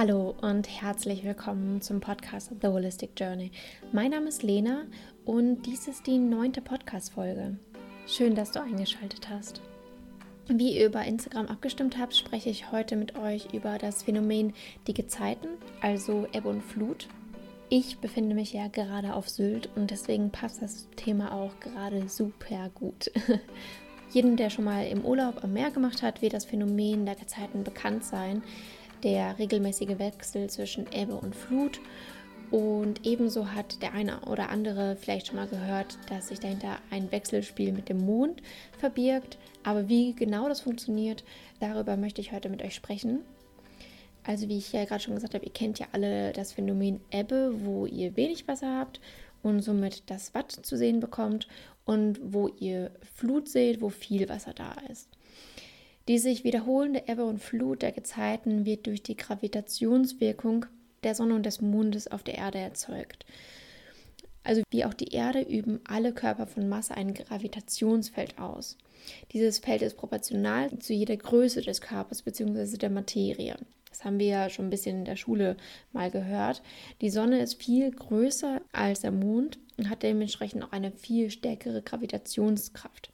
Hallo und herzlich willkommen zum Podcast The Holistic Journey. Mein Name ist Lena und dies ist die neunte Podcast-Folge. Schön, dass du eingeschaltet hast. Wie ihr über Instagram abgestimmt habt, spreche ich heute mit euch über das Phänomen die Gezeiten, also Ebbe und Flut. Ich befinde mich ja gerade auf Sylt und deswegen passt das Thema auch gerade super gut. Jedem, der schon mal im Urlaub am Meer gemacht hat, wird das Phänomen der Gezeiten bekannt sein der regelmäßige Wechsel zwischen Ebbe und Flut. Und ebenso hat der eine oder andere vielleicht schon mal gehört, dass sich dahinter ein Wechselspiel mit dem Mond verbirgt. Aber wie genau das funktioniert, darüber möchte ich heute mit euch sprechen. Also wie ich ja gerade schon gesagt habe, ihr kennt ja alle das Phänomen Ebbe, wo ihr wenig Wasser habt und somit das Watt zu sehen bekommt und wo ihr Flut seht, wo viel Wasser da ist. Die sich wiederholende Ebbe und Flut der Gezeiten wird durch die Gravitationswirkung der Sonne und des Mondes auf der Erde erzeugt. Also wie auch die Erde üben alle Körper von Masse ein Gravitationsfeld aus. Dieses Feld ist proportional zu jeder Größe des Körpers bzw. der Materie. Das haben wir ja schon ein bisschen in der Schule mal gehört. Die Sonne ist viel größer als der Mond und hat dementsprechend auch eine viel stärkere Gravitationskraft.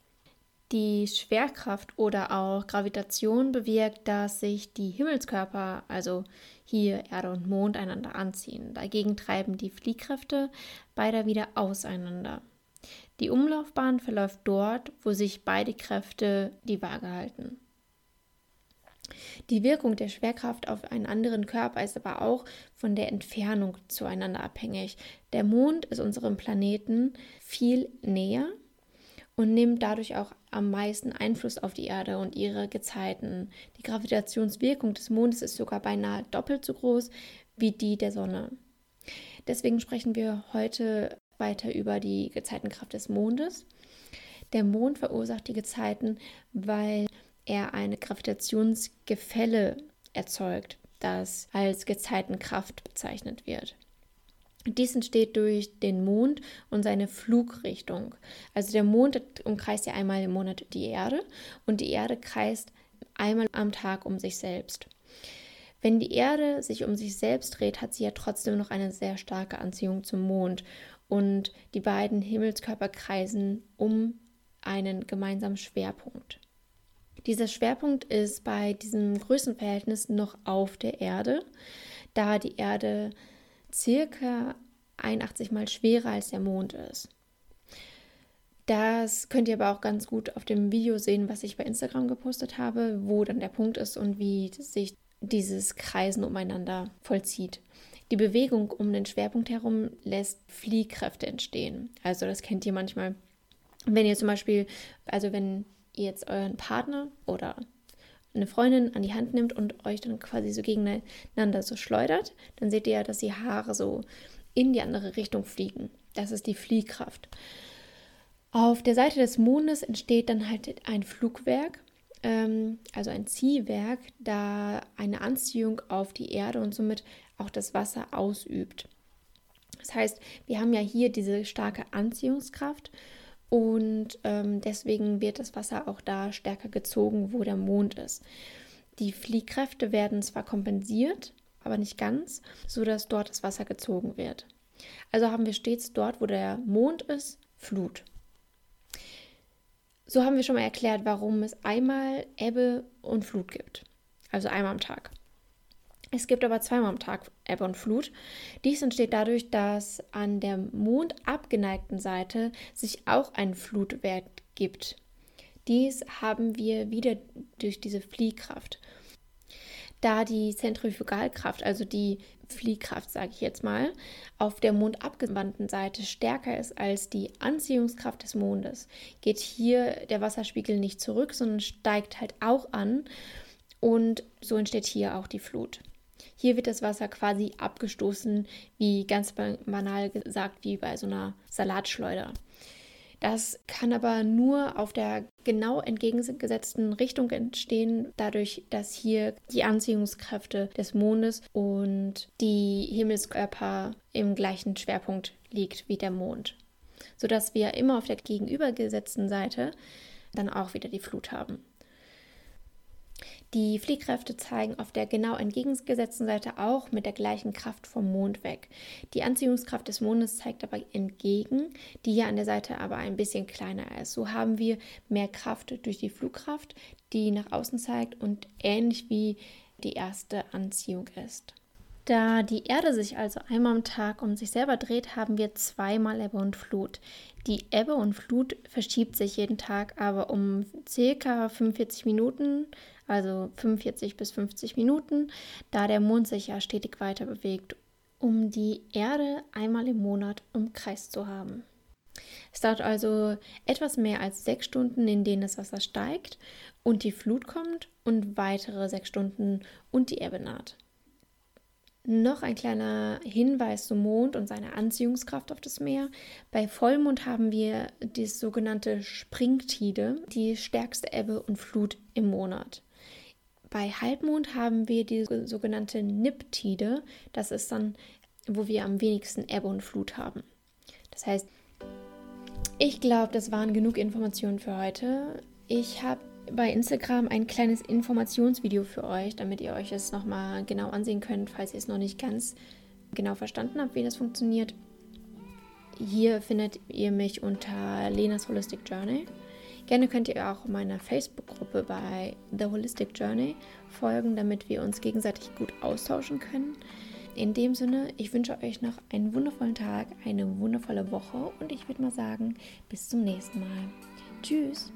Die Schwerkraft oder auch Gravitation bewirkt, dass sich die Himmelskörper, also hier Erde und Mond, einander anziehen. Dagegen treiben die Fliehkräfte beider wieder auseinander. Die Umlaufbahn verläuft dort, wo sich beide Kräfte die Waage halten. Die Wirkung der Schwerkraft auf einen anderen Körper ist aber auch von der Entfernung zueinander abhängig. Der Mond ist unserem Planeten viel näher und nimmt dadurch auch am meisten Einfluss auf die Erde und ihre Gezeiten. Die Gravitationswirkung des Mondes ist sogar beinahe doppelt so groß wie die der Sonne. Deswegen sprechen wir heute weiter über die Gezeitenkraft des Mondes. Der Mond verursacht die Gezeiten, weil er eine Gravitationsgefälle erzeugt, das als Gezeitenkraft bezeichnet wird. Dies entsteht durch den Mond und seine Flugrichtung. Also der Mond umkreist ja einmal im Monat die Erde und die Erde kreist einmal am Tag um sich selbst. Wenn die Erde sich um sich selbst dreht, hat sie ja trotzdem noch eine sehr starke Anziehung zum Mond und die beiden Himmelskörper kreisen um einen gemeinsamen Schwerpunkt. Dieser Schwerpunkt ist bei diesem Größenverhältnis noch auf der Erde, da die Erde circa 81 mal schwerer als der Mond ist. Das könnt ihr aber auch ganz gut auf dem Video sehen, was ich bei Instagram gepostet habe, wo dann der Punkt ist und wie sich dieses Kreisen umeinander vollzieht. Die Bewegung um den Schwerpunkt herum lässt Fliehkräfte entstehen. Also das kennt ihr manchmal. Wenn ihr zum Beispiel, also wenn ihr jetzt euren Partner oder eine Freundin an die Hand nimmt und euch dann quasi so gegeneinander so schleudert, dann seht ihr ja, dass die Haare so in die andere Richtung fliegen. Das ist die Fliehkraft. Auf der Seite des Mondes entsteht dann halt ein Flugwerk, ähm, also ein Ziehwerk, da eine Anziehung auf die Erde und somit auch das Wasser ausübt. Das heißt, wir haben ja hier diese starke Anziehungskraft und ähm, deswegen wird das Wasser auch da stärker gezogen, wo der Mond ist. Die Fliehkräfte werden zwar kompensiert, aber nicht ganz, sodass dort das Wasser gezogen wird. Also haben wir stets dort, wo der Mond ist, Flut. So haben wir schon mal erklärt, warum es einmal Ebbe und Flut gibt. Also einmal am Tag. Es gibt aber zweimal am Tag Ebbe und Flut. Dies entsteht dadurch, dass an der mondabgeneigten Seite sich auch ein Flutwert gibt. Dies haben wir wieder durch diese Fliehkraft. Da die Zentrifugalkraft, also die Fliehkraft, sage ich jetzt mal, auf der mondabgewandten Seite stärker ist als die Anziehungskraft des Mondes, geht hier der Wasserspiegel nicht zurück, sondern steigt halt auch an und so entsteht hier auch die Flut. Hier wird das Wasser quasi abgestoßen, wie ganz banal gesagt, wie bei so einer Salatschleuder. Das kann aber nur auf der genau entgegengesetzten Richtung entstehen, dadurch, dass hier die Anziehungskräfte des Mondes und die Himmelskörper im gleichen Schwerpunkt liegt wie der Mond, sodass wir immer auf der gegenübergesetzten Seite dann auch wieder die Flut haben. Die Fliehkräfte zeigen auf der genau entgegengesetzten Seite auch mit der gleichen Kraft vom Mond weg. Die Anziehungskraft des Mondes zeigt aber entgegen, die hier an der Seite aber ein bisschen kleiner ist. So haben wir mehr Kraft durch die Flugkraft, die nach außen zeigt und ähnlich wie die erste Anziehung ist. Da die Erde sich also einmal am Tag um sich selber dreht, haben wir zweimal Ebbe und Flut. Die Ebbe und Flut verschiebt sich jeden Tag aber um circa 45 Minuten, also 45 bis 50 Minuten, da der Mond sich ja stetig weiter bewegt, um die Erde einmal im Monat umkreist zu haben. Es dauert also etwas mehr als sechs Stunden, in denen das Wasser steigt und die Flut kommt und weitere sechs Stunden und die Ebbe naht. Noch ein kleiner Hinweis zum Mond und seiner Anziehungskraft auf das Meer. Bei Vollmond haben wir die sogenannte Springtide, die stärkste Ebbe und Flut im Monat. Bei Halbmond haben wir die sogenannte Niptide, das ist dann, wo wir am wenigsten Ebbe und Flut haben. Das heißt, ich glaube, das waren genug Informationen für heute. Ich habe bei Instagram ein kleines Informationsvideo für euch, damit ihr euch es nochmal genau ansehen könnt, falls ihr es noch nicht ganz genau verstanden habt, wie das funktioniert. Hier findet ihr mich unter Lenas Holistic Journey. Gerne könnt ihr auch meiner Facebook-Gruppe bei The Holistic Journey folgen, damit wir uns gegenseitig gut austauschen können. In dem Sinne, ich wünsche euch noch einen wundervollen Tag, eine wundervolle Woche und ich würde mal sagen, bis zum nächsten Mal. Tschüss!